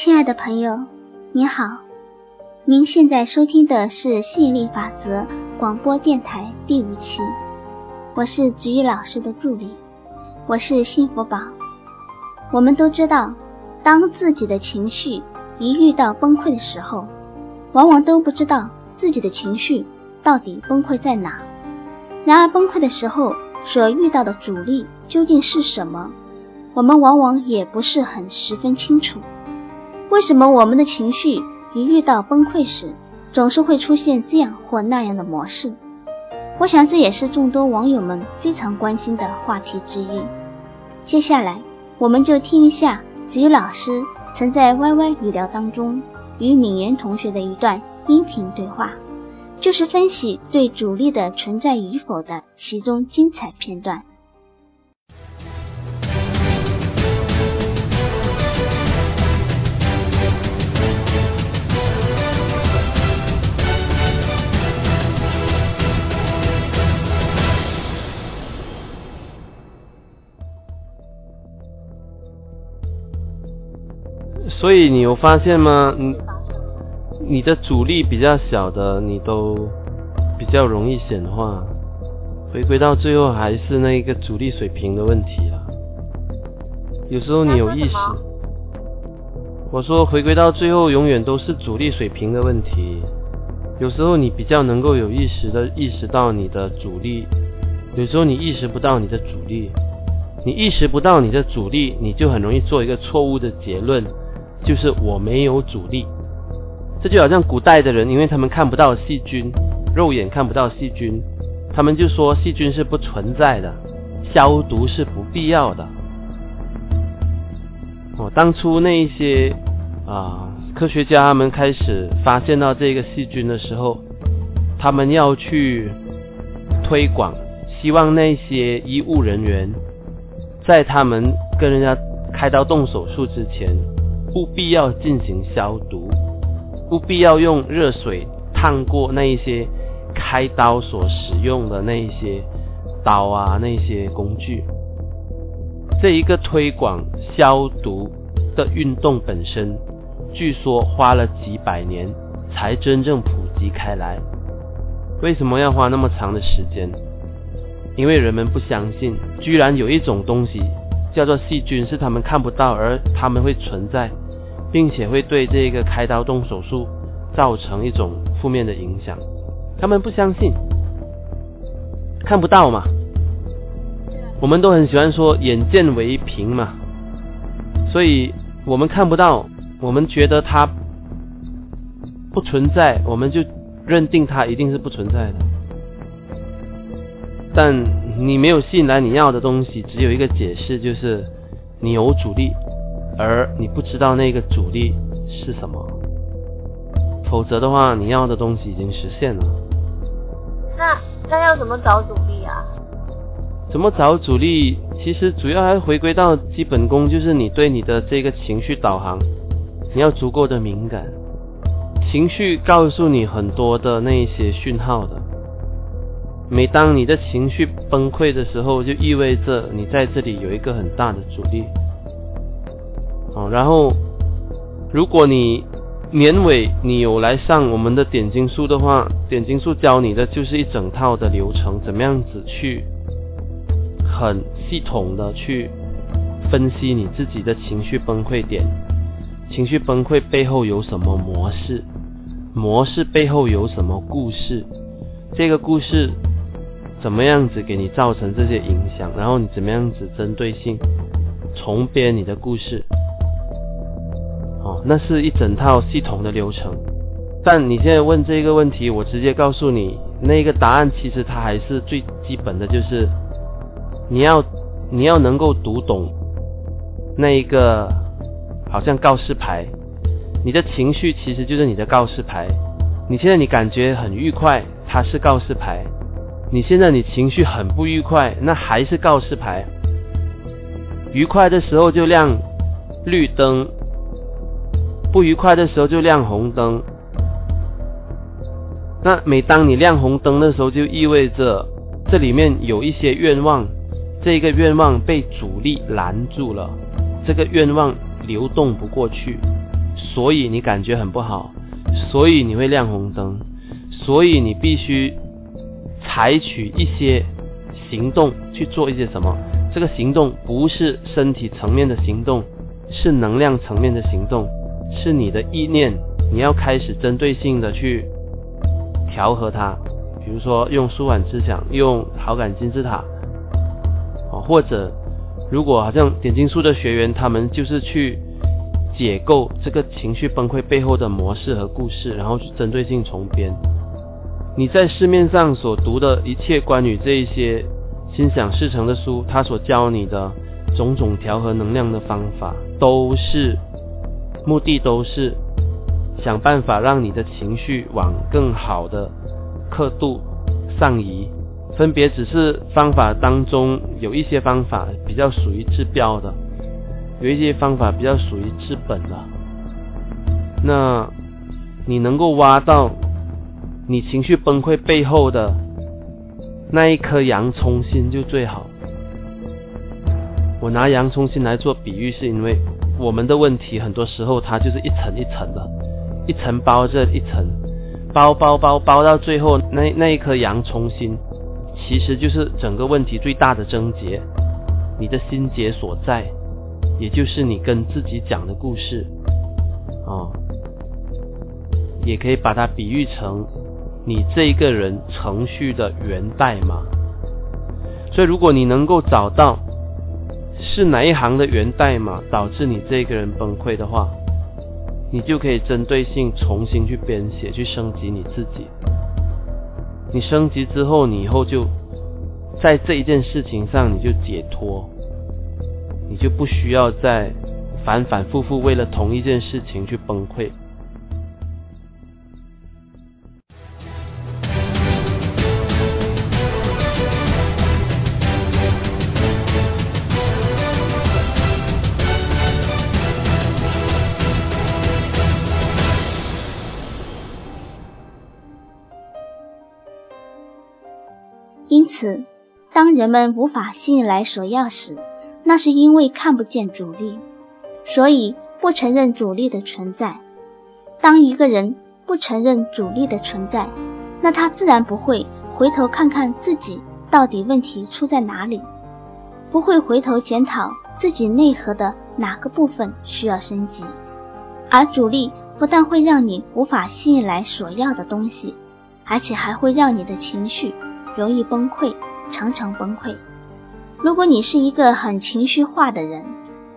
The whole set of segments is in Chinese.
亲爱的朋友，你好，您现在收听的是吸引力法则广播电台第五期，我是子玉老师的助理，我是幸福宝。我们都知道，当自己的情绪一遇到崩溃的时候，往往都不知道自己的情绪到底崩溃在哪。然而，崩溃的时候所遇到的阻力究竟是什么，我们往往也不是很十分清楚。为什么我们的情绪一遇到崩溃时，总是会出现这样或那样的模式？我想这也是众多网友们非常关心的话题之一。接下来，我们就听一下子瑜老师曾在 YY 语聊当中与敏妍同学的一段音频对话，就是分析对阻力的存在与否的其中精彩片段。所以你有发现吗？你你的阻力比较小的，你都比较容易显化。回归到最后还是那一个阻力水平的问题了。有时候你有意识，我说回归到最后永远都是阻力水平的问题。有时候你比较能够有意识的意识到你的阻力，有时候你意识不到你的阻力。你意识不到你的阻力，你就很容易做一个错误的结论。就是我没有阻力，这就好像古代的人，因为他们看不到细菌，肉眼看不到细菌，他们就说细菌是不存在的，消毒是不必要的。哦，当初那一些啊科学家他们开始发现到这个细菌的时候，他们要去推广，希望那些医务人员在他们跟人家开刀动手术之前。不必要进行消毒，不必要用热水烫过那一些开刀所使用的那一些刀啊，那些工具。这一个推广消毒的运动本身，据说花了几百年才真正普及开来。为什么要花那么长的时间？因为人们不相信，居然有一种东西。叫做细菌是他们看不到，而他们会存在，并且会对这个开刀动手术造成一种负面的影响。他们不相信，看不到嘛。我们都很喜欢说眼见为凭嘛，所以我们看不到，我们觉得它不存在，我们就认定它一定是不存在的。但你没有吸引来你要的东西，只有一个解释，就是你有阻力，而你不知道那个阻力是什么。否则的话，你要的东西已经实现了。那那要怎么找阻力啊？怎么找阻力？其实主要还是回归到基本功，就是你对你的这个情绪导航，你要足够的敏感。情绪告诉你很多的那些讯号的。每当你的情绪崩溃的时候，就意味着你在这里有一个很大的阻力。哦，然后如果你年尾你有来上我们的点金术的话，点金术教你的就是一整套的流程，怎么样子去很系统的去分析你自己的情绪崩溃点，情绪崩溃背后有什么模式，模式背后有什么故事，这个故事。怎么样子给你造成这些影响？然后你怎么样子针对性重编你的故事？哦，那是一整套系统的流程。但你现在问这个问题，我直接告诉你，那个答案其实它还是最基本的，就是你要你要能够读懂那一个好像告示牌，你的情绪其实就是你的告示牌。你现在你感觉很愉快，它是告示牌。你现在你情绪很不愉快，那还是告示牌。愉快的时候就亮绿灯，不愉快的时候就亮红灯。那每当你亮红灯的时候，就意味着这里面有一些愿望，这个愿望被阻力拦住了，这个愿望流动不过去，所以你感觉很不好，所以你会亮红灯，所以你必须采取一些行动去做一些什么。这个行动不是身体层面的行动，是能量层面的行动，是你的意念，你要开始针对性的去调和它。比如说用舒缓思想，用好感金字塔，啊，或者如果好像点金术的学员，他们就是去解构这个情绪崩溃背后的模式和故事，然后去针对性重编。你在市面上所读的一切关于这一些。心想事成的书，他所教你的种种调和能量的方法，都是目的都是想办法让你的情绪往更好的刻度上移。分别只是方法当中有一些方法比较属于治标的，有一些方法比较属于治本的。那你能够挖到你情绪崩溃背后的。那一颗洋葱心就最好。我拿洋葱心来做比喻，是因为我们的问题很多时候它就是一层一层的，一层包着一层，包包包包到最后，那那一颗洋葱心，其实就是整个问题最大的症结，你的心结所在，也就是你跟自己讲的故事，啊，也可以把它比喻成。你这一个人程序的源代码，所以如果你能够找到是哪一行的源代码导致你这个人崩溃的话，你就可以针对性重新去编写、去升级你自己。你升级之后，你以后就在这一件事情上你就解脱，你就不需要再反反复复为了同一件事情去崩溃。此，当人们无法吸引来所要时，那是因为看不见阻力，所以不承认阻力的存在。当一个人不承认阻力的存在，那他自然不会回头看看自己到底问题出在哪里，不会回头检讨自己内核的哪个部分需要升级。而阻力不但会让你无法吸引来所要的东西，而且还会让你的情绪。容易崩溃，常常崩溃。如果你是一个很情绪化的人，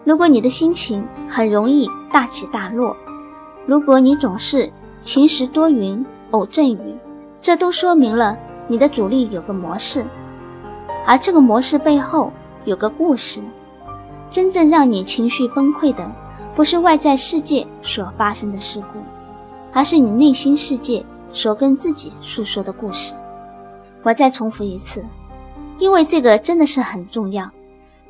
如果你的心情很容易大起大落，如果你总是晴时多云，偶阵雨，这都说明了你的主力有个模式，而这个模式背后有个故事。真正让你情绪崩溃的，不是外在世界所发生的事故，而是你内心世界所跟自己诉说的故事。我再重复一次，因为这个真的是很重要。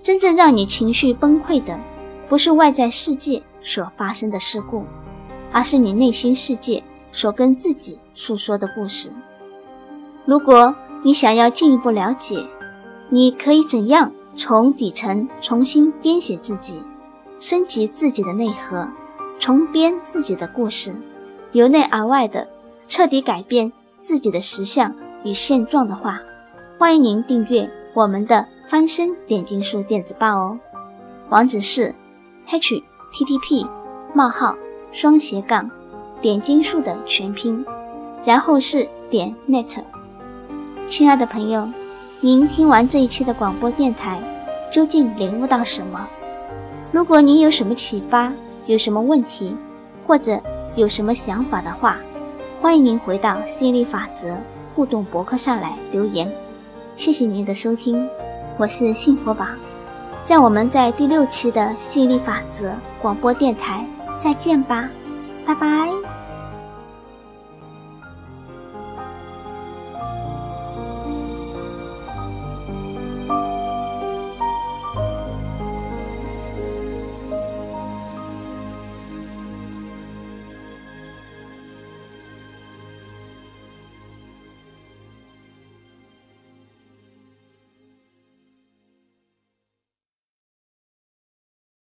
真正让你情绪崩溃的，不是外在世界所发生的事故，而是你内心世界所跟自己诉说的故事。如果你想要进一步了解，你可以怎样从底层重新编写自己，升级自己的内核，重编自己的故事，由内而外的彻底改变自己的实相。与现状的话，欢迎您订阅我们的翻身点金术电子报哦。网址是 h t t p 冒号双斜杠点金术的全拼，然后是点 net。亲爱的朋友，您听完这一期的广播电台，究竟领悟到什么？如果您有什么启发，有什么问题，或者有什么想法的话，欢迎您回到心理法则。互动博客上来留言，谢谢您的收听，我是幸福宝，让我们在第六期的吸引力法则广播电台再见吧，拜拜。